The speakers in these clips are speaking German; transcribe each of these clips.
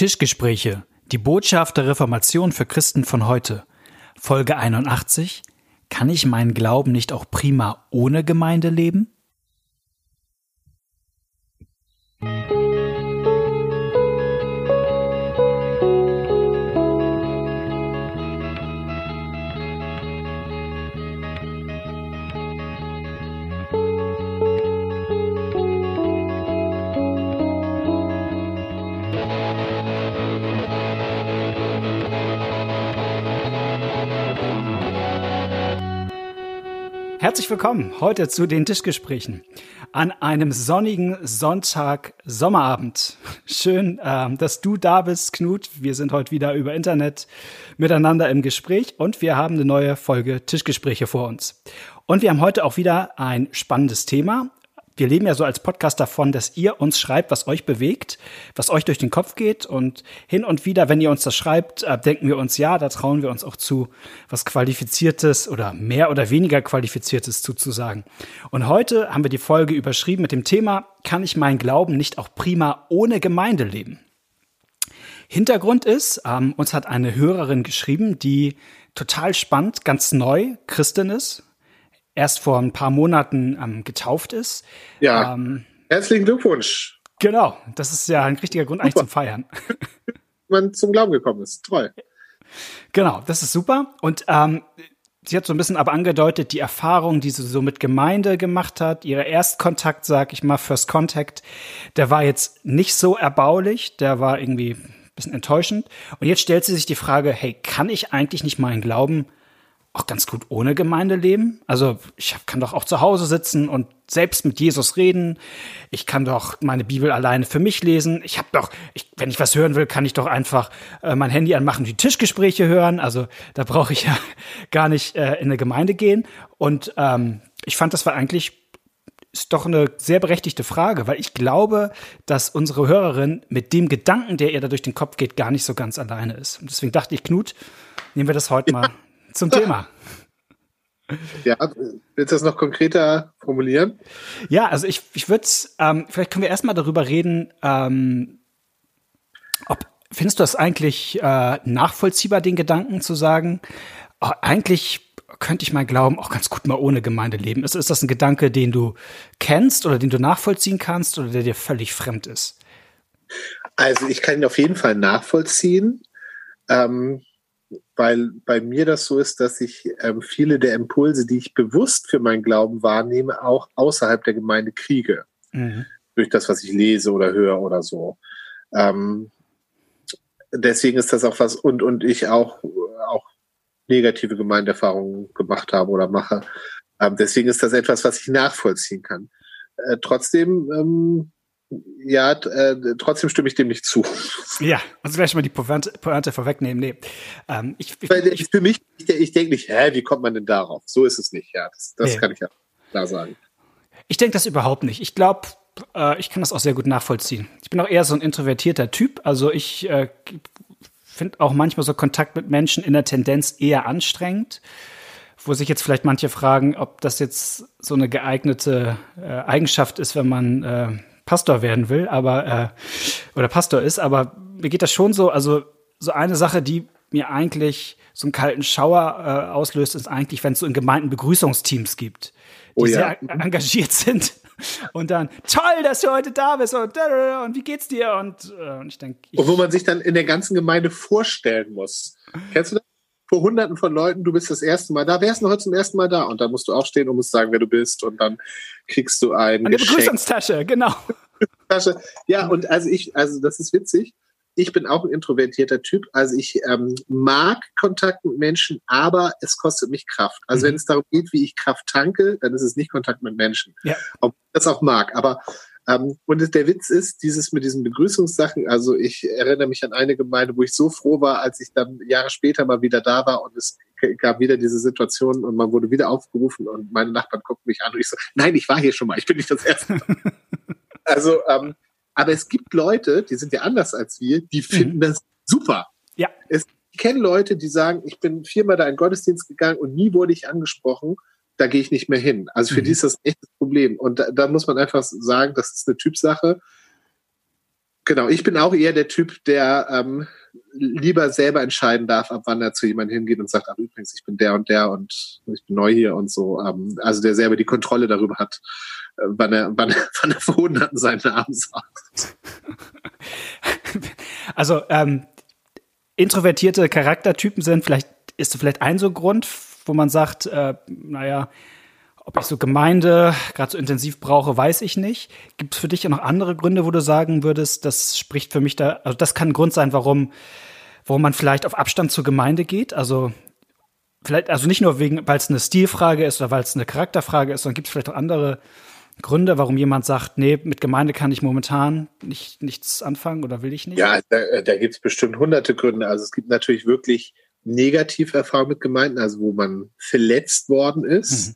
Tischgespräche. Die Botschaft der Reformation für Christen von heute. Folge 81. Kann ich meinen Glauben nicht auch prima ohne Gemeinde leben? Herzlich willkommen heute zu den Tischgesprächen an einem sonnigen Sonntag Sommerabend. Schön, ähm, dass du da bist, Knut. Wir sind heute wieder über Internet miteinander im Gespräch und wir haben eine neue Folge Tischgespräche vor uns. Und wir haben heute auch wieder ein spannendes Thema wir leben ja so als Podcast davon, dass ihr uns schreibt, was euch bewegt, was euch durch den Kopf geht. Und hin und wieder, wenn ihr uns das schreibt, äh, denken wir uns, ja, da trauen wir uns auch zu, was Qualifiziertes oder mehr oder weniger Qualifiziertes zuzusagen. Und heute haben wir die Folge überschrieben mit dem Thema, kann ich meinen Glauben nicht auch prima ohne Gemeinde leben? Hintergrund ist, ähm, uns hat eine Hörerin geschrieben, die total spannend, ganz neu Christin ist, erst vor ein paar Monaten ähm, getauft ist. Ja. Ähm, Herzlichen Glückwunsch. Genau, das ist ja ein richtiger Grund super. eigentlich zum Feiern. Man zum Glauben gekommen ist. Toll. Genau, das ist super. Und ähm, sie hat so ein bisschen aber angedeutet, die Erfahrung, die sie so mit Gemeinde gemacht hat, ihre Erstkontakt, sag ich mal, First Contact, der war jetzt nicht so erbaulich, der war irgendwie ein bisschen enttäuschend. Und jetzt stellt sie sich die Frage, hey, kann ich eigentlich nicht meinen Glauben auch ganz gut ohne Gemeinde leben. Also ich kann doch auch zu Hause sitzen und selbst mit Jesus reden. Ich kann doch meine Bibel alleine für mich lesen. Ich habe doch, ich, wenn ich was hören will, kann ich doch einfach äh, mein Handy anmachen, die Tischgespräche hören. Also da brauche ich ja gar nicht äh, in eine Gemeinde gehen. Und ähm, ich fand, das war eigentlich ist doch eine sehr berechtigte Frage, weil ich glaube, dass unsere Hörerin mit dem Gedanken, der ihr da durch den Kopf geht, gar nicht so ganz alleine ist. Und deswegen dachte ich, Knut, nehmen wir das heute mal zum Thema. Ja, willst du das noch konkreter formulieren? Ja, also ich, ich würde ähm, vielleicht können wir erstmal darüber reden, ähm, ob findest du das eigentlich äh, nachvollziehbar, den Gedanken zu sagen, oh, eigentlich könnte ich mal glauben, auch ganz gut mal ohne Gemeinde leben. Ist, ist das ein Gedanke, den du kennst oder den du nachvollziehen kannst oder der dir völlig fremd ist? Also ich kann ihn auf jeden Fall nachvollziehen. Ähm, weil bei mir das so ist, dass ich ähm, viele der Impulse, die ich bewusst für meinen Glauben wahrnehme, auch außerhalb der Gemeinde kriege. Mhm. Durch das, was ich lese oder höre oder so. Ähm, deswegen ist das auch was, und, und ich auch, auch negative Gemeindeerfahrungen gemacht habe oder mache. Ähm, deswegen ist das etwas, was ich nachvollziehen kann. Äh, trotzdem ähm, ja, äh, trotzdem stimme ich dem nicht zu. Ja, also gleich mal die Pointe, Pointe vorwegnehmen. Nee. Ähm, ich, ich, für mich, ich, ich denke nicht, hä, wie kommt man denn darauf? So ist es nicht, ja. Das, das nee. kann ich ja klar sagen. Ich denke das überhaupt nicht. Ich glaube, äh, ich kann das auch sehr gut nachvollziehen. Ich bin auch eher so ein introvertierter Typ. Also ich äh, finde auch manchmal so Kontakt mit Menschen in der Tendenz eher anstrengend wo sich jetzt vielleicht manche fragen, ob das jetzt so eine geeignete äh, Eigenschaft ist, wenn man äh, Pastor werden will, aber äh, oder Pastor ist, aber mir geht das schon so, also so eine Sache, die mir eigentlich so einen kalten Schauer äh, auslöst, ist eigentlich, wenn es so in Gemeinden Begrüßungsteams gibt, die oh ja. sehr engagiert sind. Und dann, toll, dass du heute da bist und, und wie geht's dir? Und, äh, und ich denke. Und wo man sich dann in der ganzen Gemeinde vorstellen muss. Kennst du das? Vor hunderten von Leuten, du bist das erste Mal da. Wer ist denn heute zum ersten Mal da? Und dann musst du aufstehen und musst sagen, wer du bist. Und dann kriegst du ein. Eine Geschenk. Begrüßungstasche, genau. Tasche. Ja, und also ich, also das ist witzig. Ich bin auch ein introvertierter Typ. Also ich ähm, mag Kontakt mit Menschen, aber es kostet mich Kraft. Also mhm. wenn es darum geht, wie ich Kraft tanke, dann ist es nicht Kontakt mit Menschen. Ja. Ob ich das auch mag. Aber ähm, und der Witz ist, dieses mit diesen Begrüßungssachen, also ich erinnere mich an eine Gemeinde, wo ich so froh war, als ich dann Jahre später mal wieder da war und es gab wieder diese Situation und man wurde wieder aufgerufen und meine Nachbarn guckten mich an und ich so, nein, ich war hier schon mal, ich bin nicht das Erste. also, ähm, aber es gibt Leute, die sind ja anders als wir, die finden mhm. das super. Ja. Es, ich kenne Leute, die sagen, ich bin viermal da in Gottesdienst gegangen und nie wurde ich angesprochen da gehe ich nicht mehr hin. Also für mhm. die ist das echt das Problem. Und da, da, muss man einfach sagen, das ist eine Typsache. Genau, ich bin auch eher der Typ, der ähm, lieber selber entscheiden darf, ab wann er zu jemandem hingeht und sagt, ach übrigens, ich bin der und der und ich bin neu hier und so. Ähm, also der selber die Kontrolle darüber hat, äh, wann er, wann, wann er vor Hunderten seinen Namen sagt. Also ähm, introvertierte Charaktertypen sind vielleicht, ist vielleicht ein so Grund, wo man sagt, äh, naja, ob ich so Gemeinde gerade so intensiv brauche, weiß ich nicht. Gibt es für dich ja noch andere Gründe, wo du sagen würdest, das spricht für mich da, also das kann ein Grund sein, warum, warum man vielleicht auf Abstand zur Gemeinde geht? Also vielleicht, also nicht nur wegen, weil es eine Stilfrage ist oder weil es eine Charakterfrage ist, sondern gibt es vielleicht auch andere Gründe, warum jemand sagt, nee, mit Gemeinde kann ich momentan nicht, nichts anfangen oder will ich nicht? Ja, da, da gibt es bestimmt hunderte Gründe. Also es gibt natürlich wirklich Negativerfahrungen mit Gemeinden, also wo man verletzt worden ist. Mhm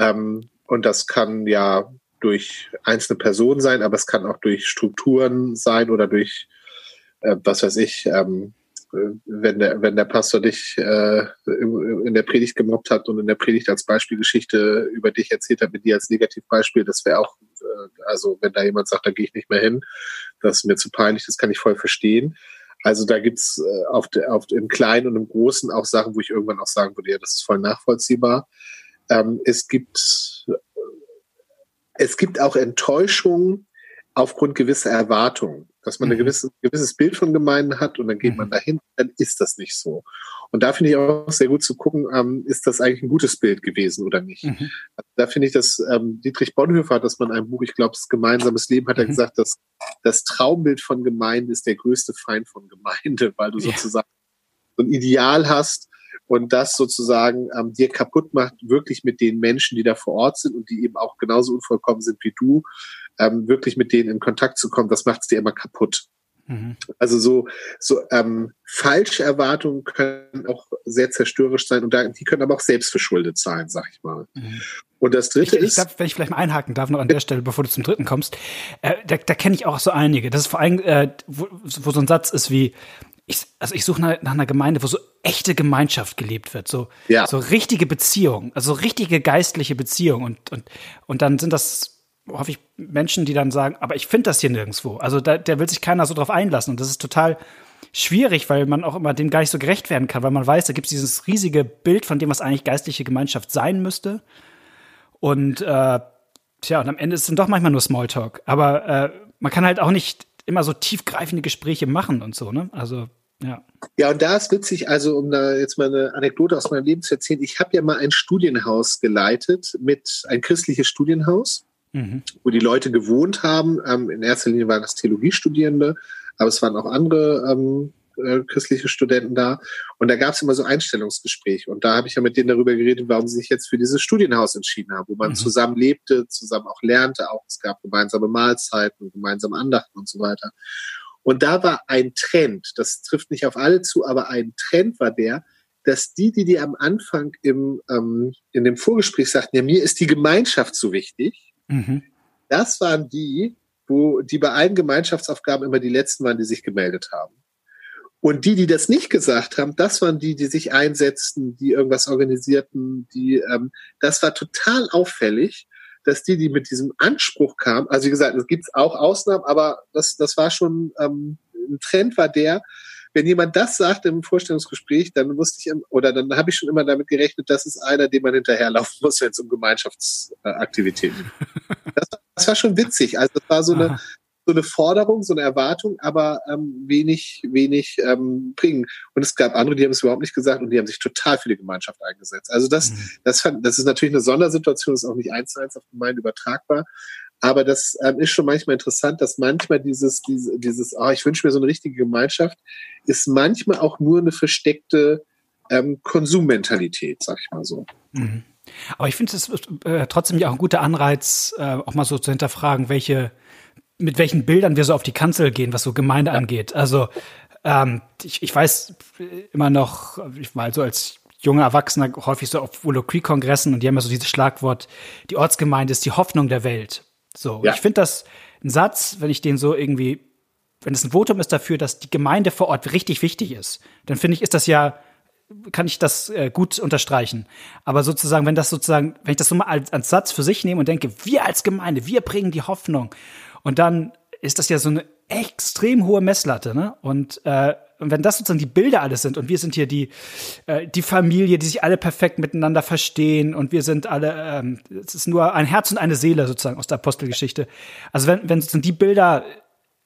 ähm, und das kann ja durch einzelne Personen sein, aber es kann auch durch Strukturen sein oder durch, äh, was weiß ich, ähm, wenn der, wenn der Pastor dich äh, in der Predigt gemobbt hat und in der Predigt als Beispielgeschichte über dich erzählt hat, mit dir als Negativbeispiel, das wäre auch, äh, also wenn da jemand sagt, da gehe ich nicht mehr hin, das ist mir zu peinlich, das kann ich voll verstehen. Also da gibt's äh, auf, auf im Kleinen und im Großen auch Sachen, wo ich irgendwann auch sagen würde, ja, das ist voll nachvollziehbar. Ähm, es gibt es gibt auch Enttäuschungen aufgrund gewisser Erwartungen, dass man mhm. ein gewisses, gewisses Bild von Gemeinden hat und dann geht mhm. man dahin, dann ist das nicht so. Und da finde ich auch sehr gut zu gucken, ähm, ist das eigentlich ein gutes Bild gewesen oder nicht. Mhm. Da finde ich, dass ähm, Dietrich Bonhoeffer hat das mal in einem Buch, ich glaube, das gemeinsames Leben, hat er mhm. gesagt, dass das Traumbild von Gemeinde ist der größte Feind von Gemeinde, weil du ja. sozusagen so ein Ideal hast, und das sozusagen ähm, dir kaputt macht, wirklich mit den Menschen, die da vor Ort sind und die eben auch genauso unvollkommen sind wie du, ähm, wirklich mit denen in Kontakt zu kommen, das macht es dir immer kaputt. Mhm. Also so, so ähm, falsche Erwartungen können auch sehr zerstörerisch sein und da, die können aber auch selbstverschuldet sein, sag ich mal. Mhm. Und das dritte ich, ist. Ich glaub, wenn ich vielleicht mal einhaken darf, noch an der Stelle, bevor du zum dritten kommst, äh, da, da kenne ich auch so einige. Das ist vor allem, äh, wo, wo so ein Satz ist wie, ich, also ich suche nach, nach, einer Gemeinde, wo so echte Gemeinschaft gelebt wird, so, ja. so richtige Beziehung, also richtige geistliche Beziehung und, und, und dann sind das, ich, Menschen, die dann sagen, aber ich finde das hier nirgendwo. Also da, der will sich keiner so drauf einlassen und das ist total schwierig, weil man auch immer dem gar nicht so gerecht werden kann, weil man weiß, da gibt es dieses riesige Bild von dem, was eigentlich geistliche Gemeinschaft sein müsste und äh, tja, und am Ende ist es dann doch manchmal nur Smalltalk, aber äh, man kann halt auch nicht immer so tiefgreifende Gespräche machen und so, ne? Also ja. Ja, und da ist witzig, also um da jetzt mal eine Anekdote aus meinem Leben zu erzählen, ich habe ja mal ein Studienhaus geleitet mit ein christliches Studienhaus, mhm. wo die Leute gewohnt haben. Ähm, in erster Linie waren das Theologiestudierende, aber es waren auch andere ähm, äh, christliche Studenten da. Und da gab es immer so Einstellungsgespräche. Und da habe ich ja mit denen darüber geredet, warum sie sich jetzt für dieses Studienhaus entschieden haben, wo man mhm. zusammen lebte, zusammen auch lernte, auch es gab gemeinsame Mahlzeiten, gemeinsame Andachten und so weiter. Und da war ein Trend, das trifft nicht auf alle zu, aber ein Trend war der, dass die, die dir am Anfang im, ähm, in dem Vorgespräch sagten, ja, mir ist die Gemeinschaft so wichtig, mhm. das waren die, wo die bei allen Gemeinschaftsaufgaben immer die letzten waren, die sich gemeldet haben. Und die, die das nicht gesagt haben, das waren die, die sich einsetzten, die irgendwas organisierten, die, ähm, das war total auffällig dass die, die mit diesem Anspruch kamen, also wie gesagt, es gibt auch Ausnahmen, aber das, das war schon ähm, ein Trend war der, wenn jemand das sagt im Vorstellungsgespräch, dann wusste ich, oder dann habe ich schon immer damit gerechnet, das ist einer, dem man hinterherlaufen muss, wenn es um Gemeinschaftsaktivitäten geht. Das, das, war schon witzig. Also das war so eine, so eine Forderung, so eine Erwartung, aber ähm, wenig, wenig ähm, bringen. Und es gab andere, die haben es überhaupt nicht gesagt und die haben sich total für die Gemeinschaft eingesetzt. Also das, mhm. das, fand, das ist natürlich eine Sondersituation, ist auch nicht eins zu eins auf Gemeinde übertragbar. Aber das ähm, ist schon manchmal interessant, dass manchmal dieses, dieses, dieses, oh, ich wünsche mir so eine richtige Gemeinschaft, ist manchmal auch nur eine versteckte ähm, Konsummentalität, sag ich mal so. Mhm. Aber ich finde es äh, trotzdem ja auch ein guter Anreiz, äh, auch mal so zu hinterfragen, welche mit welchen Bildern wir so auf die Kanzel gehen, was so Gemeinde ja. angeht. Also ähm, ich, ich weiß immer noch, ich war so als junger Erwachsener häufig so auf Willow Creek Kongressen und die haben ja so dieses Schlagwort, die Ortsgemeinde ist die Hoffnung der Welt. So, ja. ich finde das ein Satz, wenn ich den so irgendwie, wenn es ein Votum ist dafür, dass die Gemeinde vor Ort richtig wichtig ist, dann finde ich, ist das ja kann ich das äh, gut unterstreichen. Aber sozusagen, wenn das sozusagen, wenn ich das so mal als, als Satz für sich nehme und denke, wir als Gemeinde, wir bringen die Hoffnung und dann ist das ja so eine extrem hohe Messlatte, ne? Und äh, und wenn das sozusagen die Bilder alles sind und wir sind hier die, äh, die Familie, die sich alle perfekt miteinander verstehen und wir sind alle, ähm, es ist nur ein Herz und eine Seele sozusagen aus der Apostelgeschichte. Also wenn, wenn sozusagen die Bilder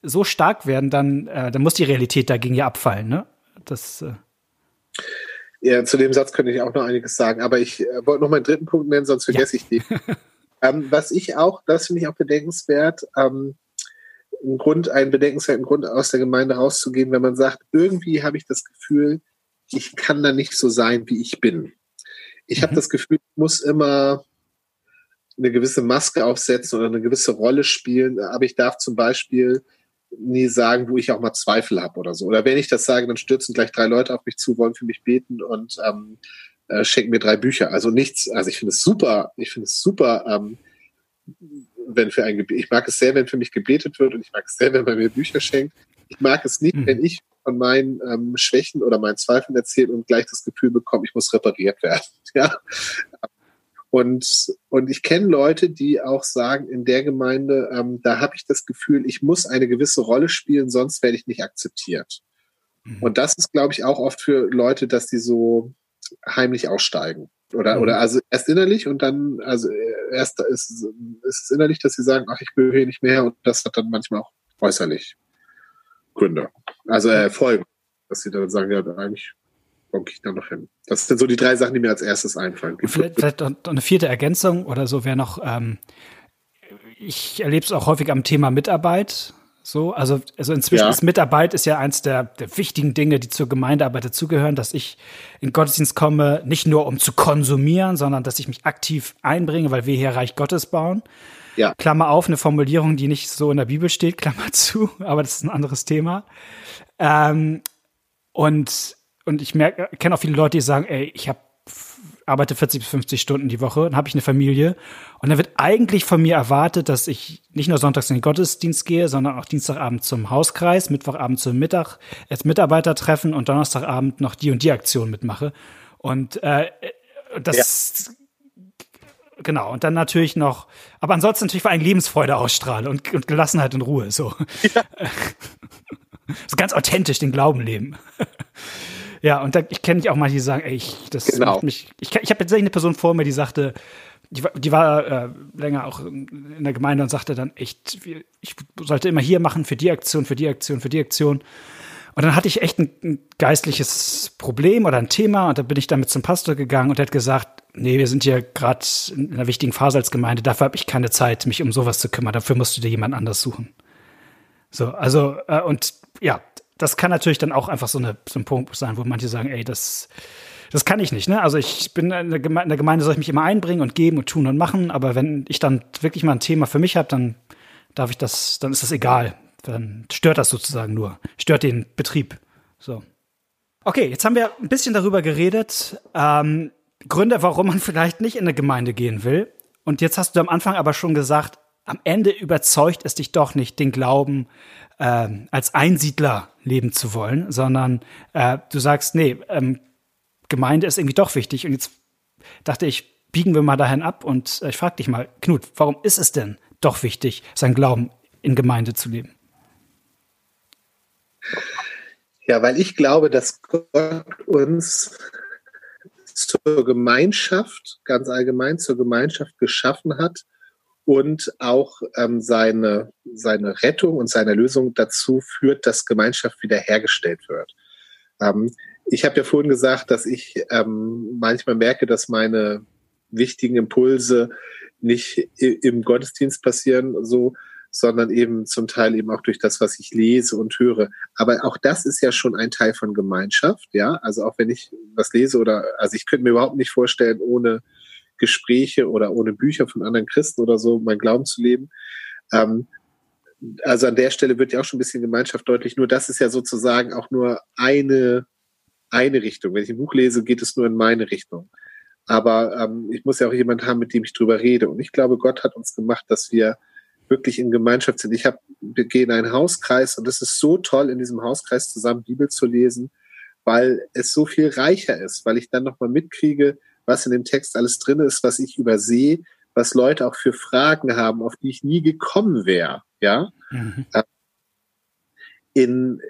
so stark werden, dann, äh, dann muss die Realität dagegen ja abfallen, ne? Das, äh ja, zu dem Satz könnte ich auch noch einiges sagen, aber ich äh, wollte noch meinen dritten Punkt nennen, sonst vergesse ja. ich die. ähm, was ich auch, das finde ich auch bedenkenswert, ähm, ein Grund, ein bedenkenswerten Grund aus der Gemeinde rauszugehen, wenn man sagt, irgendwie habe ich das Gefühl, ich kann da nicht so sein, wie ich bin. Ich mhm. habe das Gefühl, ich muss immer eine gewisse Maske aufsetzen oder eine gewisse Rolle spielen, aber ich darf zum Beispiel nie sagen, wo ich auch mal Zweifel habe oder so. Oder wenn ich das sage, dann stürzen gleich drei Leute auf mich zu, wollen für mich beten und ähm, äh, schenken mir drei Bücher. Also nichts, also ich finde es super, ich finde es super, ähm, wenn für ein Gebet, ich mag es sehr, wenn für mich gebetet wird und ich mag es sehr, wenn man mir Bücher schenkt. Ich mag es nicht, mhm. wenn ich von meinen ähm, Schwächen oder meinen Zweifeln erzähle und gleich das Gefühl bekomme, ich muss repariert werden. ja. Und, und ich kenne Leute, die auch sagen, in der Gemeinde, ähm, da habe ich das Gefühl, ich muss eine gewisse Rolle spielen, sonst werde ich nicht akzeptiert. Mhm. Und das ist, glaube ich, auch oft für Leute, dass die so heimlich aussteigen. Oder, mhm. oder also erst innerlich und dann, also erst ist, ist es innerlich, dass sie sagen, ach, ich will hier nicht mehr und das hat dann manchmal auch äußerlich Gründe. Also äh, Folgen, dass sie dann sagen, ja, eigentlich bock ich da noch hin. Das sind so die drei Sachen, die mir als erstes einfallen. Vielleicht, vielleicht eine vierte Ergänzung oder so wäre noch, ähm, ich erlebe es auch häufig am Thema Mitarbeit. So, also, also inzwischen ja. ist Mitarbeit ist ja eins der, der wichtigen Dinge, die zur Gemeindearbeit dazugehören, dass ich in Gottesdienst komme, nicht nur um zu konsumieren, sondern dass ich mich aktiv einbringe, weil wir hier Reich Gottes bauen. Ja. Klammer auf, eine Formulierung, die nicht so in der Bibel steht, Klammer zu, aber das ist ein anderes Thema. Ähm, und, und ich merke, kenne auch viele Leute, die sagen, ey, ich habe arbeite 40 bis 50 Stunden die Woche, dann habe ich eine Familie und dann wird eigentlich von mir erwartet, dass ich nicht nur sonntags in den Gottesdienst gehe, sondern auch Dienstagabend zum Hauskreis, Mittwochabend zum Mittag, als Mitarbeiter treffen und Donnerstagabend noch die und die Aktion mitmache. Und äh, das ja. genau und dann natürlich noch, aber ansonsten natürlich vor allem Lebensfreude ausstrahle und, und Gelassenheit und Ruhe so. Ja. so ganz authentisch den Glauben leben. Ja, und da, ich kenne auch manche, die sagen, ey, ich, das genau. macht mich. Ich, ich habe tatsächlich eine Person vor mir, die sagte, die, die war äh, länger auch in der Gemeinde und sagte dann echt, ich sollte immer hier machen für die Aktion, für die Aktion, für die Aktion. Und dann hatte ich echt ein, ein geistliches Problem oder ein Thema und da bin ich damit zum Pastor gegangen und der hat gesagt, nee, wir sind hier gerade in einer wichtigen Phase als Gemeinde, dafür habe ich keine Zeit, mich um sowas zu kümmern, dafür musst du dir jemand anders suchen. So, also, äh, und ja, das kann natürlich dann auch einfach so, eine, so ein Punkt sein, wo manche sagen, ey, das, das kann ich nicht. Ne? Also ich bin in der, Gemeinde, in der Gemeinde soll ich mich immer einbringen und geben und tun und machen, aber wenn ich dann wirklich mal ein Thema für mich habe, dann darf ich das, dann ist das egal. Dann stört das sozusagen nur, stört den Betrieb. So. Okay, jetzt haben wir ein bisschen darüber geredet, ähm, Gründe, warum man vielleicht nicht in eine Gemeinde gehen will. Und jetzt hast du am Anfang aber schon gesagt, am Ende überzeugt es dich doch nicht, den Glauben äh, als Einsiedler leben zu wollen, sondern äh, du sagst, nee, ähm, Gemeinde ist irgendwie doch wichtig. Und jetzt dachte ich, biegen wir mal dahin ab und äh, ich frage dich mal, Knut, warum ist es denn doch wichtig, sein Glauben in Gemeinde zu leben? Ja, weil ich glaube, dass Gott uns zur Gemeinschaft, ganz allgemein zur Gemeinschaft geschaffen hat, und auch ähm, seine, seine Rettung und seine Lösung dazu führt, dass Gemeinschaft wiederhergestellt wird. Ähm, ich habe ja vorhin gesagt, dass ich ähm, manchmal merke, dass meine wichtigen Impulse nicht im Gottesdienst passieren, so, sondern eben zum Teil eben auch durch das, was ich lese und höre. Aber auch das ist ja schon ein Teil von Gemeinschaft, ja. Also auch wenn ich was lese oder, also ich könnte mir überhaupt nicht vorstellen, ohne Gespräche oder ohne Bücher von anderen Christen oder so mein Glauben zu leben. Ähm, also an der Stelle wird ja auch schon ein bisschen Gemeinschaft deutlich. Nur das ist ja sozusagen auch nur eine, eine Richtung. Wenn ich ein Buch lese, geht es nur in meine Richtung. Aber ähm, ich muss ja auch jemand haben, mit dem ich drüber rede. Und ich glaube, Gott hat uns gemacht, dass wir wirklich in Gemeinschaft sind. Ich habe, wir gehen in einen Hauskreis und es ist so toll, in diesem Hauskreis zusammen Bibel zu lesen, weil es so viel reicher ist, weil ich dann nochmal mitkriege, was in dem Text alles drin ist, was ich übersehe, was Leute auch für Fragen haben, auf die ich nie gekommen wäre. Ja. Mhm. Äh, in,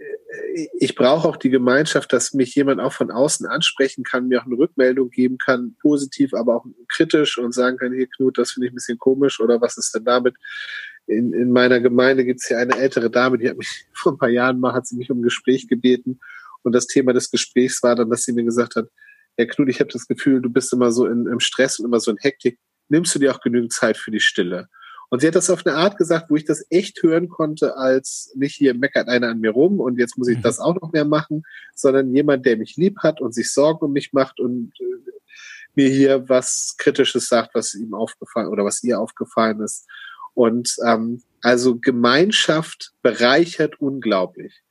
ich brauche auch die Gemeinschaft, dass mich jemand auch von außen ansprechen kann, mir auch eine Rückmeldung geben kann, positiv, aber auch kritisch und sagen kann, hier Knut, das finde ich ein bisschen komisch oder was ist denn damit? In, in meiner Gemeinde gibt es hier eine ältere Dame, die hat mich vor ein paar Jahren mal, hat sie mich um ein Gespräch gebeten und das Thema des Gesprächs war dann, dass sie mir gesagt hat, Herr Knut, ich habe das Gefühl, du bist immer so in, im Stress und immer so in Hektik. Nimmst du dir auch genügend Zeit für die Stille? Und sie hat das auf eine Art gesagt, wo ich das echt hören konnte, als nicht hier meckert einer an mir rum und jetzt muss ich mhm. das auch noch mehr machen, sondern jemand, der mich lieb hat und sich Sorgen um mich macht und äh, mir hier was Kritisches sagt, was ihm aufgefallen oder was ihr aufgefallen ist. Und ähm, also Gemeinschaft bereichert unglaublich.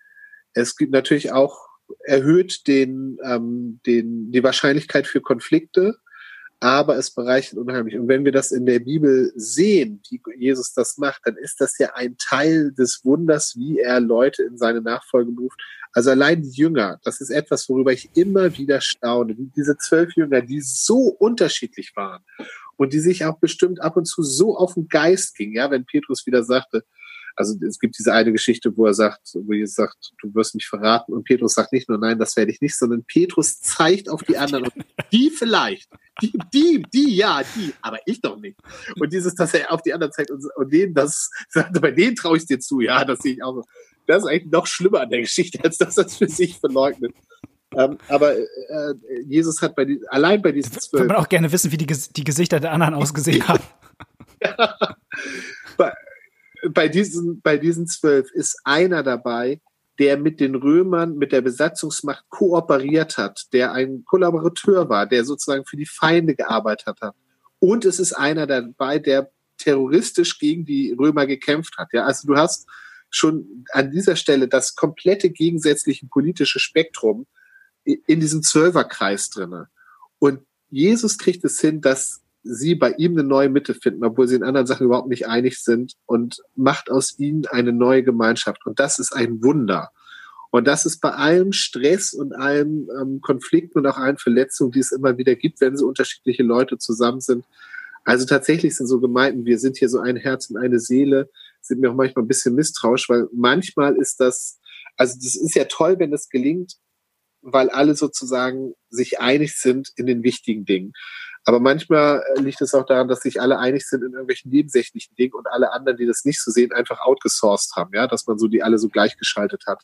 Es gibt natürlich auch erhöht den, ähm, den, die Wahrscheinlichkeit für Konflikte, aber es bereichert unheimlich. Und wenn wir das in der Bibel sehen, wie Jesus das macht, dann ist das ja ein Teil des Wunders, wie er Leute in seine Nachfolge beruft. Also allein die Jünger, das ist etwas, worüber ich immer wieder staune. Diese zwölf Jünger, die so unterschiedlich waren und die sich auch bestimmt ab und zu so auf den Geist gingen, ja, wenn Petrus wieder sagte, also es gibt diese eine Geschichte, wo er sagt, wo Jesus sagt, du wirst mich verraten. Und Petrus sagt nicht nur, nein, das werde ich nicht, sondern Petrus zeigt auf die anderen und die vielleicht, die, die, die, ja, die, aber ich doch nicht. Und dieses, dass er auf die anderen zeigt und, und denen das bei denen traue ich dir zu, ja, das sehe ich auch so. Das ist eigentlich noch schlimmer an der Geschichte, als dass er es für sich verleugnet. Ähm, aber äh, Jesus hat bei die, allein bei diesen zwölf. Würde man auch gerne wissen, wie die, die Gesichter der anderen ausgesehen haben. ja. Bei, bei diesen, bei diesen zwölf ist einer dabei, der mit den Römern, mit der Besatzungsmacht kooperiert hat, der ein Kollaborateur war, der sozusagen für die Feinde gearbeitet hat. Und es ist einer dabei, der terroristisch gegen die Römer gekämpft hat. Ja, also du hast schon an dieser Stelle das komplette gegensätzliche politische Spektrum in diesem Zwölferkreis drinne. Und Jesus kriegt es hin, dass sie bei ihm eine neue Mitte finden, obwohl sie in anderen Sachen überhaupt nicht einig sind und macht aus ihnen eine neue Gemeinschaft. Und das ist ein Wunder. Und das ist bei allem Stress und allem ähm, Konflikten und auch allen Verletzungen, die es immer wieder gibt, wenn so unterschiedliche Leute zusammen sind. Also tatsächlich sind so Gemeinden, wir sind hier so ein Herz und eine Seele, sind mir auch manchmal ein bisschen misstrauisch, weil manchmal ist das, also das ist ja toll, wenn das gelingt, weil alle sozusagen sich einig sind in den wichtigen Dingen. Aber manchmal äh, liegt es auch daran, dass sich alle einig sind in irgendwelchen nebensächlichen Dingen und alle anderen, die das nicht so sehen, einfach outgesourced haben, ja, dass man so die alle so gleichgeschaltet hat.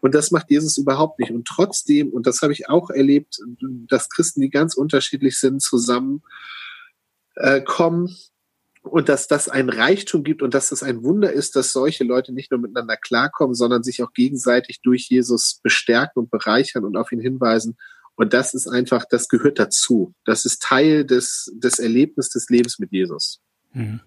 Und das macht Jesus überhaupt nicht. Und trotzdem, und das habe ich auch erlebt, dass Christen, die ganz unterschiedlich sind, zusammen äh, und dass das ein Reichtum gibt und dass das ein Wunder ist, dass solche Leute nicht nur miteinander klarkommen, sondern sich auch gegenseitig durch Jesus bestärken und bereichern und auf ihn hinweisen und das ist einfach, das gehört dazu. Das ist Teil des, des Erlebnisses des Lebens mit Jesus. Mhm.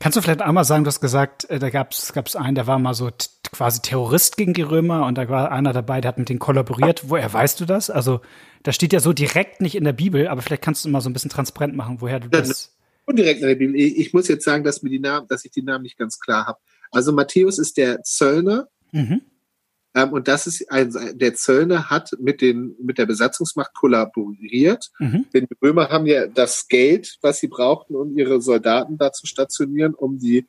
Kannst du vielleicht einmal sagen, du hast gesagt, äh, da gab es einen, der war mal so quasi Terrorist gegen die Römer und da war einer dabei, der hat mit denen kollaboriert. Woher weißt du das? Also, das steht ja so direkt nicht in der Bibel, aber vielleicht kannst du mal so ein bisschen transparent machen, woher du das. Und direkt in der Bibel. Ich muss jetzt sagen, dass mir die Namen, dass ich die Namen nicht ganz klar habe. Also Matthäus ist der Zöllner. Mhm. Ähm, und das ist ein, der Zöllner hat mit den, mit der Besatzungsmacht kollaboriert. Mhm. Denn die Römer haben ja das Geld, was sie brauchten, um ihre Soldaten da zu stationieren, um die,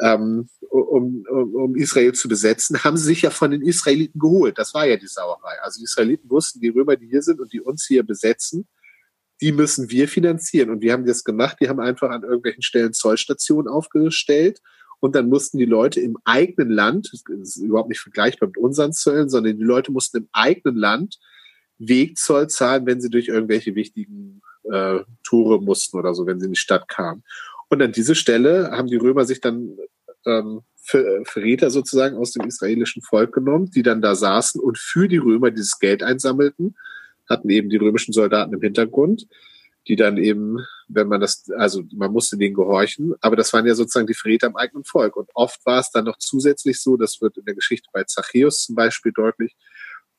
ähm, um, um, um Israel zu besetzen, haben sie sich ja von den Israeliten geholt. Das war ja die Sauerei. Also die Israeliten wussten, die Römer, die hier sind und die uns hier besetzen, die müssen wir finanzieren. Und wir haben das gemacht. Die haben einfach an irgendwelchen Stellen Zollstationen aufgestellt und dann mussten die Leute im eigenen Land, das ist überhaupt nicht vergleichbar mit unseren Zöllen, sondern die Leute mussten im eigenen Land Wegzoll zahlen, wenn sie durch irgendwelche wichtigen äh, Tore mussten oder so, wenn sie in die Stadt kamen. Und an diese Stelle haben die Römer sich dann ähm, Verräter sozusagen aus dem israelischen Volk genommen, die dann da saßen und für die Römer dieses Geld einsammelten, hatten eben die römischen Soldaten im Hintergrund die dann eben, wenn man das, also man musste denen gehorchen, aber das waren ja sozusagen die Verräter am eigenen Volk. Und oft war es dann noch zusätzlich so, das wird in der Geschichte bei Zachäus zum Beispiel deutlich,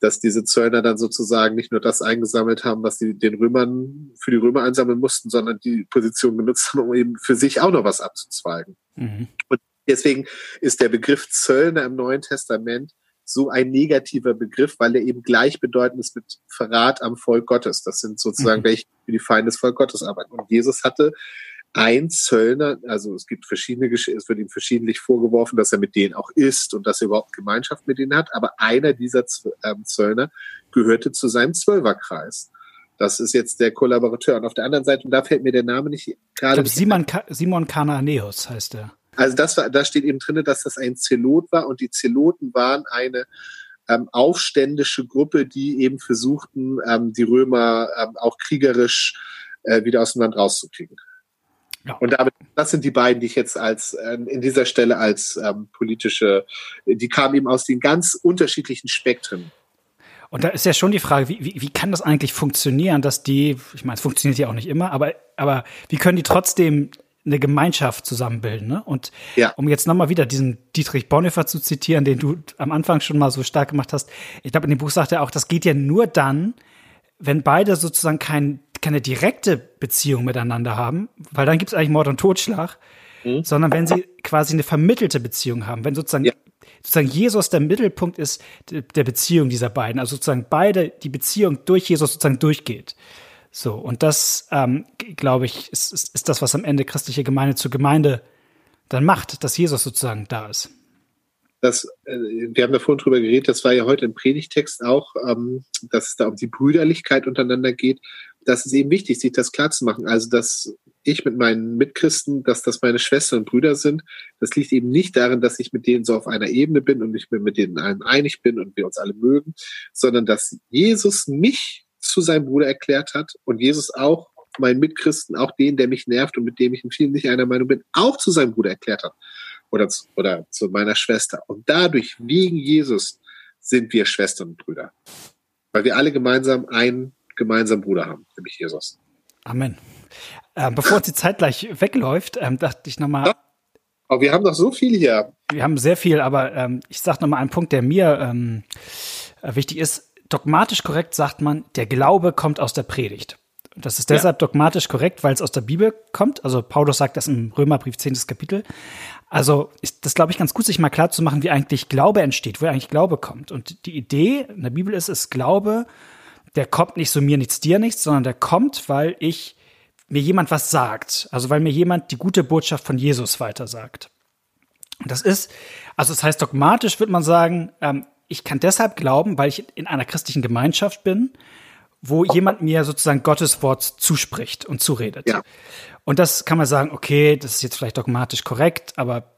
dass diese Zöllner dann sozusagen nicht nur das eingesammelt haben, was sie den Römern für die Römer einsammeln mussten, sondern die Position genutzt haben, um eben für sich auch noch was abzuzweigen. Mhm. Und deswegen ist der Begriff Zöllner im Neuen Testament so ein negativer Begriff, weil er eben gleichbedeutend ist mit Verrat am Volk Gottes. Das sind sozusagen mhm. welche, die für die Feinde des Volk Gottes arbeiten. Und Jesus hatte ein Zöllner, also es gibt verschiedene, es wird ihm verschiedentlich vorgeworfen, dass er mit denen auch isst und dass er überhaupt Gemeinschaft mit denen hat, aber einer dieser ähm, Zöllner gehörte zu seinem Zwölferkreis. Das ist jetzt der Kollaborateur. Und auf der anderen Seite, und da fällt mir der Name nicht gerade. Ich glaube, Simon, Simon Kananeus heißt er. Also das war, da steht eben drin, dass das ein Zelot war und die Zeloten waren eine ähm, aufständische Gruppe, die eben versuchten, ähm, die Römer ähm, auch kriegerisch äh, wieder aus dem Land rauszukriegen. Ja. Und damit, das sind die beiden, die ich jetzt als äh, in dieser Stelle als ähm, politische, die kamen eben aus den ganz unterschiedlichen Spektren. Und da ist ja schon die Frage, wie, wie, wie kann das eigentlich funktionieren, dass die, ich meine, es funktioniert ja auch nicht immer, aber, aber wie können die trotzdem eine Gemeinschaft zusammenbilden. Ne? Und ja. um jetzt nochmal wieder diesen Dietrich Bonhoeffer zu zitieren, den du am Anfang schon mal so stark gemacht hast, ich glaube, in dem Buch sagt er auch, das geht ja nur dann, wenn beide sozusagen kein, keine direkte Beziehung miteinander haben, weil dann gibt es eigentlich Mord und Totschlag, mhm. sondern wenn sie quasi eine vermittelte Beziehung haben, wenn sozusagen, ja. sozusagen Jesus der Mittelpunkt ist der Beziehung dieser beiden, also sozusagen beide die Beziehung durch Jesus sozusagen durchgeht. So, und das, ähm, glaube ich, ist, ist, ist das, was am Ende christliche Gemeinde zur Gemeinde dann macht, dass Jesus sozusagen da ist. Das, äh, wir haben da vorhin drüber geredet, das war ja heute im Predigtext auch, ähm, dass es da um die Brüderlichkeit untereinander geht. Das ist eben wichtig, sich das klar zu machen. Also, dass ich mit meinen Mitchristen, dass das meine Schwestern und Brüder sind, das liegt eben nicht darin, dass ich mit denen so auf einer Ebene bin und ich mit denen allen einig bin und wir uns alle mögen, sondern dass Jesus mich zu seinem Bruder erklärt hat und Jesus auch meinen Mitchristen, auch den, der mich nervt und mit dem ich in vielen nicht einer Meinung bin, auch zu seinem Bruder erklärt hat. Oder zu, oder zu meiner Schwester. Und dadurch, wegen Jesus, sind wir Schwestern und Brüder. Weil wir alle gemeinsam einen gemeinsamen Bruder haben, nämlich Jesus. Amen. Ähm, bevor die Zeit gleich wegläuft, ähm, dachte ich nochmal. Ja, aber wir haben noch so viel hier. Wir haben sehr viel, aber ähm, ich sage nochmal einen Punkt, der mir ähm, äh, wichtig ist dogmatisch korrekt sagt man, der Glaube kommt aus der Predigt. Das ist deshalb ja. dogmatisch korrekt, weil es aus der Bibel kommt. Also Paulus sagt das im Römerbrief 10. Kapitel. Also ist das, glaube ich, ganz gut, sich mal klar zu machen, wie eigentlich Glaube entsteht, wo eigentlich Glaube kommt. Und die Idee in der Bibel ist, es Glaube, der kommt nicht so mir nichts, dir nichts, sondern der kommt, weil ich mir jemand was sagt. Also weil mir jemand die gute Botschaft von Jesus weitersagt. Das ist, also das heißt, dogmatisch würde man sagen, ähm, ich kann deshalb glauben, weil ich in einer christlichen Gemeinschaft bin, wo jemand mir sozusagen Gottes Wort zuspricht und zuredet. Ja. Und das kann man sagen, okay, das ist jetzt vielleicht dogmatisch korrekt, aber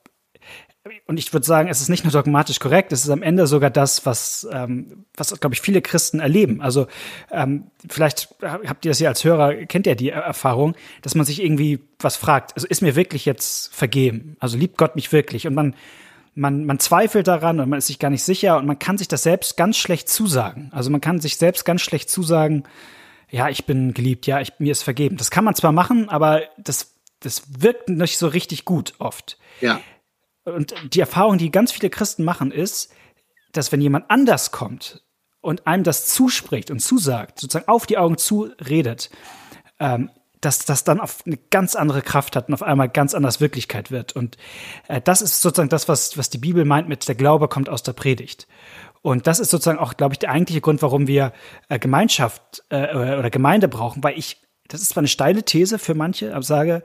und ich würde sagen, es ist nicht nur dogmatisch korrekt, es ist am Ende sogar das, was, ähm, was glaube ich, viele Christen erleben. Also ähm, vielleicht habt ihr das ja als Hörer, kennt ihr die Erfahrung, dass man sich irgendwie was fragt. Also ist mir wirklich jetzt vergeben? Also liebt Gott mich wirklich? Und man man, man zweifelt daran und man ist sich gar nicht sicher und man kann sich das selbst ganz schlecht zusagen. Also man kann sich selbst ganz schlecht zusagen, ja, ich bin geliebt, ja, ich, mir ist vergeben. Das kann man zwar machen, aber das, das wirkt nicht so richtig gut oft. Ja. Und die Erfahrung, die ganz viele Christen machen, ist, dass wenn jemand anders kommt und einem das zuspricht und zusagt, sozusagen auf die Augen zuredet, ähm, dass das dann auf eine ganz andere Kraft hat und auf einmal ganz anders Wirklichkeit wird. Und äh, das ist sozusagen das, was, was die Bibel meint mit der Glaube kommt aus der Predigt. Und das ist sozusagen auch, glaube ich, der eigentliche Grund, warum wir äh, Gemeinschaft äh, oder Gemeinde brauchen, weil ich, das ist zwar eine steile These für manche, aber sage,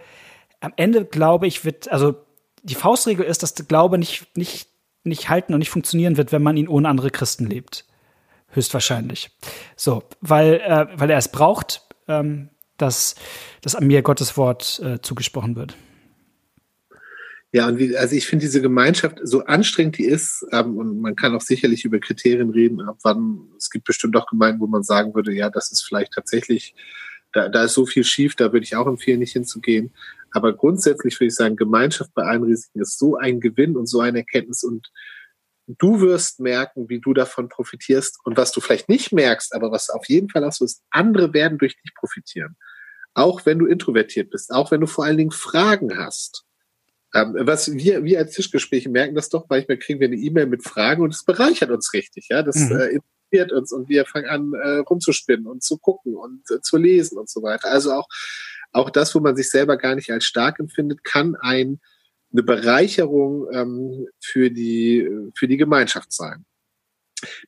am Ende glaube ich, wird, also die Faustregel ist, dass der Glaube nicht, nicht, nicht halten und nicht funktionieren wird, wenn man ihn ohne andere Christen lebt. Höchstwahrscheinlich. So, weil, äh, weil er es braucht, ähm, dass, dass mir Gottes Wort äh, zugesprochen wird. Ja, und wie, also ich finde diese Gemeinschaft, so anstrengend die ist, ähm, und man kann auch sicherlich über Kriterien reden, ab wann, es gibt bestimmt auch Gemeinden, wo man sagen würde, ja, das ist vielleicht tatsächlich, da, da ist so viel schief, da würde ich auch empfehlen, nicht hinzugehen. Aber grundsätzlich würde ich sagen, Gemeinschaft bei allen Risiken ist so ein Gewinn und so eine Erkenntnis und du wirst merken, wie du davon profitierst und was du vielleicht nicht merkst, aber was auf jeden Fall so ist, andere werden durch dich profitieren auch wenn du introvertiert bist, auch wenn du vor allen Dingen Fragen hast. Ähm, was wir, wir als Tischgespräche merken das doch, manchmal kriegen wir eine E-Mail mit Fragen und es bereichert uns richtig, ja. Das mhm. äh, inspiriert uns und wir fangen an, äh, rumzuspinnen und zu gucken und äh, zu lesen und so weiter. Also auch, auch das, wo man sich selber gar nicht als stark empfindet, kann ein, eine Bereicherung ähm, für, die, für die Gemeinschaft sein.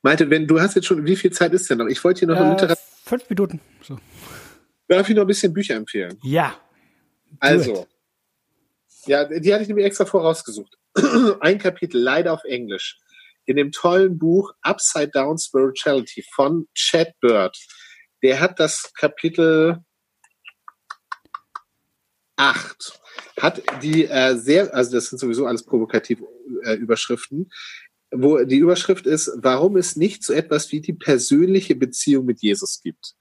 Meinte, wenn du hast jetzt schon, wie viel Zeit ist denn noch? Ich wollte hier noch äh, eine Literatur. Fünf Minuten. So. Darf ich noch ein bisschen Bücher empfehlen? Ja, Also, ja, die hatte ich nämlich extra vorausgesucht. Ein Kapitel, leider auf Englisch. In dem tollen Buch Upside Down Spirituality von Chad Bird. Der hat das Kapitel 8 hat die äh, sehr, also das sind sowieso alles provokative äh, Überschriften, wo die Überschrift ist, warum es nicht so etwas wie die persönliche Beziehung mit Jesus gibt.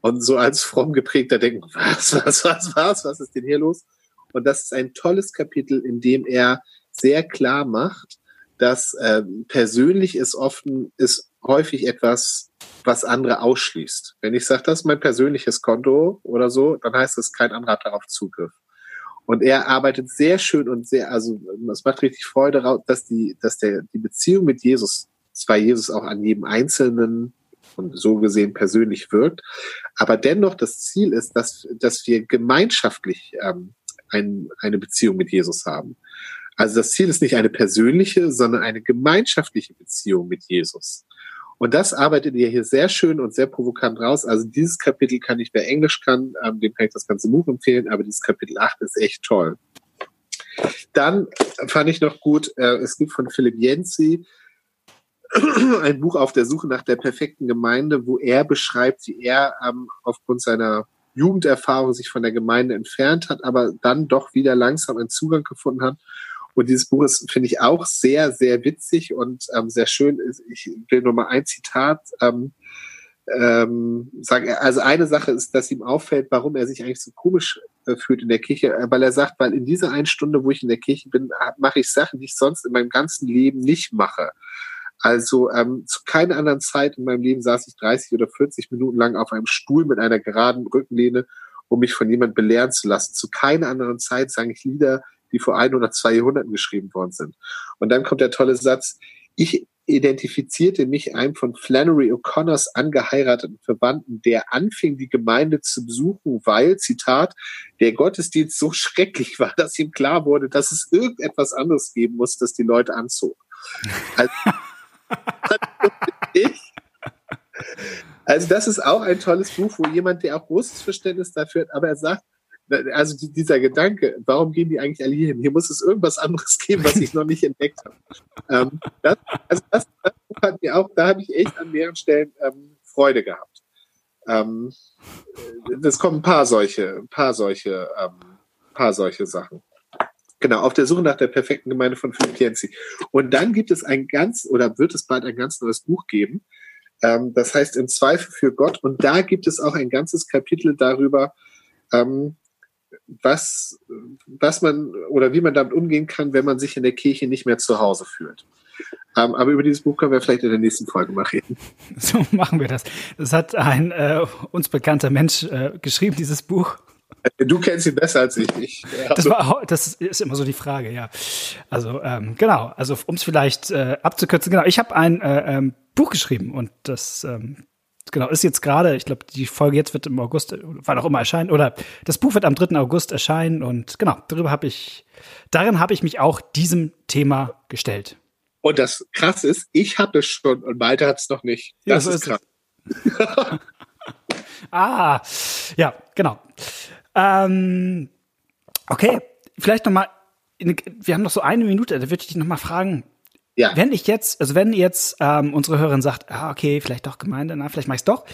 Und so als fromm geprägter denken, was, was, was, was, was ist denn hier los? Und das ist ein tolles Kapitel, in dem er sehr klar macht, dass äh, persönlich ist oft ist häufig etwas, was andere ausschließt. Wenn ich sage, das ist mein persönliches Konto oder so, dann heißt es, kein anderer hat darauf Zugriff. Und er arbeitet sehr schön und sehr, also es macht richtig Freude, dass die, dass der die Beziehung mit Jesus, zwar Jesus auch an jedem Einzelnen und so gesehen persönlich wirkt, aber dennoch das Ziel ist, dass, dass wir gemeinschaftlich ähm, ein, eine Beziehung mit Jesus haben. Also das Ziel ist nicht eine persönliche, sondern eine gemeinschaftliche Beziehung mit Jesus. Und das arbeitet ihr hier sehr schön und sehr provokant raus. Also dieses Kapitel kann ich, wer Englisch kann, ähm, dem kann ich das ganze Buch empfehlen, aber dieses Kapitel 8 ist echt toll. Dann fand ich noch gut, äh, es gibt von Philipp Jensi ein Buch auf der Suche nach der perfekten Gemeinde, wo er beschreibt, wie er ähm, aufgrund seiner Jugenderfahrung sich von der Gemeinde entfernt hat, aber dann doch wieder langsam einen Zugang gefunden hat und dieses Buch ist, finde ich, auch sehr, sehr witzig und ähm, sehr schön. Ich will nur mal ein Zitat ähm, ähm, sagen. Also eine Sache ist, dass ihm auffällt, warum er sich eigentlich so komisch äh, fühlt in der Kirche, äh, weil er sagt, weil in dieser einen Stunde, wo ich in der Kirche bin, mache ich Sachen, die ich sonst in meinem ganzen Leben nicht mache. Also ähm, zu keiner anderen Zeit in meinem Leben saß ich 30 oder 40 Minuten lang auf einem Stuhl mit einer geraden Rückenlehne, um mich von jemand belehren zu lassen. Zu keiner anderen Zeit sang ich Lieder, die vor ein oder zwei Jahrhunderten geschrieben worden sind. Und dann kommt der tolle Satz, ich identifizierte mich einem von Flannery O'Connors angeheirateten Verwandten, der anfing, die Gemeinde zu besuchen, weil, Zitat, der Gottesdienst so schrecklich war, dass ihm klar wurde, dass es irgendetwas anderes geben muss, das die Leute anzog. Also, also das ist auch ein tolles Buch, wo jemand, der auch großes Verständnis dafür hat, aber er sagt, also dieser Gedanke, warum gehen die eigentlich alle hier hin? Hier muss es irgendwas anderes geben, was ich noch nicht entdeckt habe. Ähm, das, also das, das hat mir auch, da habe ich echt an mehreren Stellen ähm, Freude gehabt. Ähm, das kommen ein paar solche, ein paar solche, ähm, paar solche Sachen. Genau, auf der Suche nach der perfekten Gemeinde von Philipp Jensi. Und dann gibt es ein ganz, oder wird es bald ein ganz neues Buch geben. Ähm, das heißt Im Zweifel für Gott. Und da gibt es auch ein ganzes Kapitel darüber, ähm, was, was man oder wie man damit umgehen kann, wenn man sich in der Kirche nicht mehr zu Hause fühlt. Ähm, aber über dieses Buch können wir vielleicht in der nächsten Folge mal reden. So machen wir das. Das hat ein äh, uns bekannter Mensch äh, geschrieben, dieses Buch. Äh, du kennst ihn besser als ich. ich ja. das, war, das ist immer so die Frage, ja. Also ähm, genau, also um es vielleicht äh, abzukürzen, genau, ich habe ein äh, ähm, Buch geschrieben und das ähm, genau, ist jetzt gerade, ich glaube, die Folge jetzt wird im August, wann auch immer erscheinen, oder das Buch wird am 3. August erscheinen und genau, darüber habe ich, darin habe ich mich auch diesem Thema gestellt. Und das krass ist, ich habe es schon und Malte hat es noch nicht. Das ja, so ist, ist krass. ah, ja, genau. Ähm, okay, vielleicht noch mal, wir haben noch so eine Minute, da würde ich dich noch mal fragen, ja. Wenn ich jetzt, also wenn jetzt ähm, unsere Hörerin sagt, ah, okay, vielleicht doch Gemeinde, na, vielleicht mach ich's doch.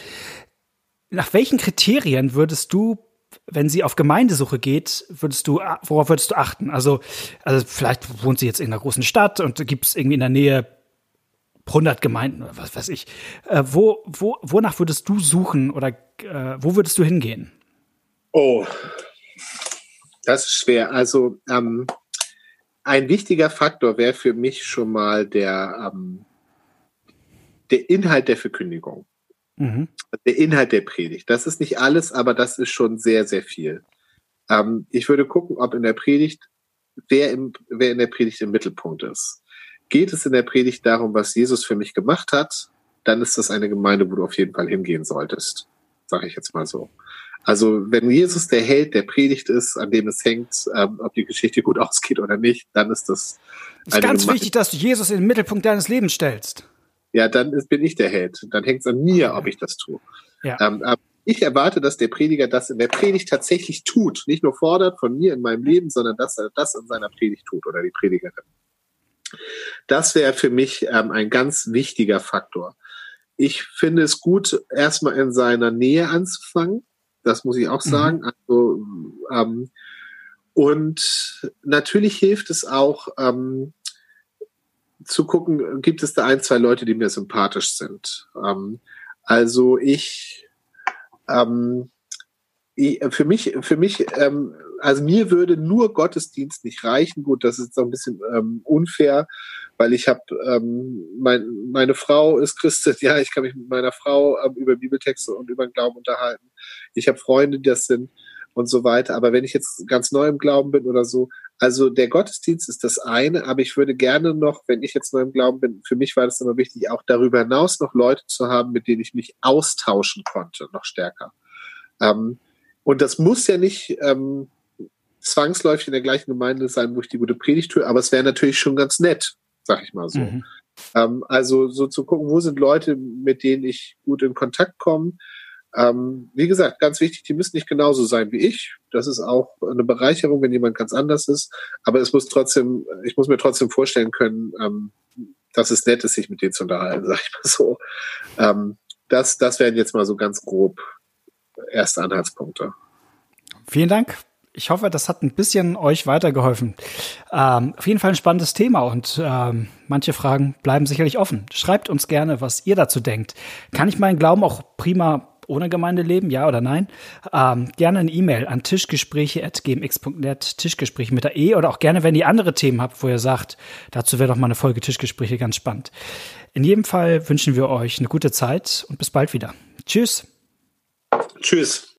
Nach welchen Kriterien würdest du, wenn sie auf Gemeindesuche geht, würdest du, worauf würdest du achten? Also, also vielleicht wohnt sie jetzt in einer großen Stadt und gibt es irgendwie in der Nähe 100 Gemeinden oder was weiß ich. Äh, wo, wo, wonach würdest du suchen oder äh, wo würdest du hingehen? Oh, das ist schwer. Also ähm, ein wichtiger Faktor wäre für mich schon mal der, ähm, der Inhalt der Verkündigung. Mhm. Der Inhalt der Predigt. Das ist nicht alles, aber das ist schon sehr, sehr viel. Ähm, ich würde gucken, ob in der Predigt, wer, im, wer in der Predigt im Mittelpunkt ist. Geht es in der Predigt darum, was Jesus für mich gemacht hat, dann ist das eine Gemeinde, wo du auf jeden Fall hingehen solltest. Sage ich jetzt mal so. Also wenn Jesus der Held der Predigt ist, an dem es hängt, ähm, ob die Geschichte gut ausgeht oder nicht, dann ist das. Es ist ganz wichtig, dass du Jesus in den Mittelpunkt deines Lebens stellst. Ja, dann ist, bin ich der Held. Dann hängt es an mir, ob ich das tue. Ja. Ähm, ich erwarte, dass der Prediger das in der Predigt tatsächlich tut. Nicht nur fordert von mir in meinem Leben, sondern dass er das in seiner Predigt tut oder die Predigerin. Das wäre für mich ähm, ein ganz wichtiger Faktor. Ich finde es gut, erstmal in seiner Nähe anzufangen. Das muss ich auch mhm. sagen. Also, ähm, und natürlich hilft es auch, ähm, zu gucken, gibt es da ein, zwei Leute, die mir sympathisch sind. Ähm, also ich, ähm, ich, für mich, für mich, ähm, also mir würde nur Gottesdienst nicht reichen. Gut, das ist so ein bisschen ähm, unfair, weil ich habe, ähm, mein, meine Frau ist Christin, ja, ich kann mich mit meiner Frau ähm, über Bibeltexte und über den Glauben unterhalten. Ich habe Freunde, die das sind und so weiter. Aber wenn ich jetzt ganz neu im Glauben bin oder so, also der Gottesdienst ist das eine, aber ich würde gerne noch, wenn ich jetzt neu im Glauben bin, für mich war das immer wichtig, auch darüber hinaus noch Leute zu haben, mit denen ich mich austauschen konnte, noch stärker. Ähm, und das muss ja nicht ähm, zwangsläufig in der gleichen Gemeinde sein, wo ich die gute Predigt tue, aber es wäre natürlich schon ganz nett, sag ich mal so. Mhm. Ähm, also so zu gucken, wo sind Leute, mit denen ich gut in Kontakt komme, ähm, wie gesagt, ganz wichtig, die müssen nicht genauso sein wie ich. Das ist auch eine Bereicherung, wenn jemand ganz anders ist. Aber es muss trotzdem, ich muss mir trotzdem vorstellen können, ähm, dass es nett ist, sich mit denen zu unterhalten, sag ich mal so. Ähm, das, das wären jetzt mal so ganz grob erste Anhaltspunkte. Vielen Dank. Ich hoffe, das hat ein bisschen euch weitergeholfen. Ähm, auf jeden Fall ein spannendes Thema und ähm, manche Fragen bleiben sicherlich offen. Schreibt uns gerne, was ihr dazu denkt. Kann ich meinen Glauben auch prima ohne Gemeindeleben, ja oder nein? Ähm, gerne eine E-Mail an tischgespräche.gmx.net, Tischgespräche mit der E oder auch gerne, wenn ihr andere Themen habt, wo ihr sagt, dazu wäre doch mal eine Folge Tischgespräche ganz spannend. In jedem Fall wünschen wir euch eine gute Zeit und bis bald wieder. Tschüss. Tschüss.